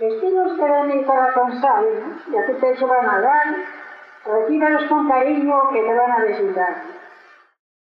Estilos que ven mi corazón sabe, e a tu pecho van a dar, recíbalos con cariño que te van a visitar.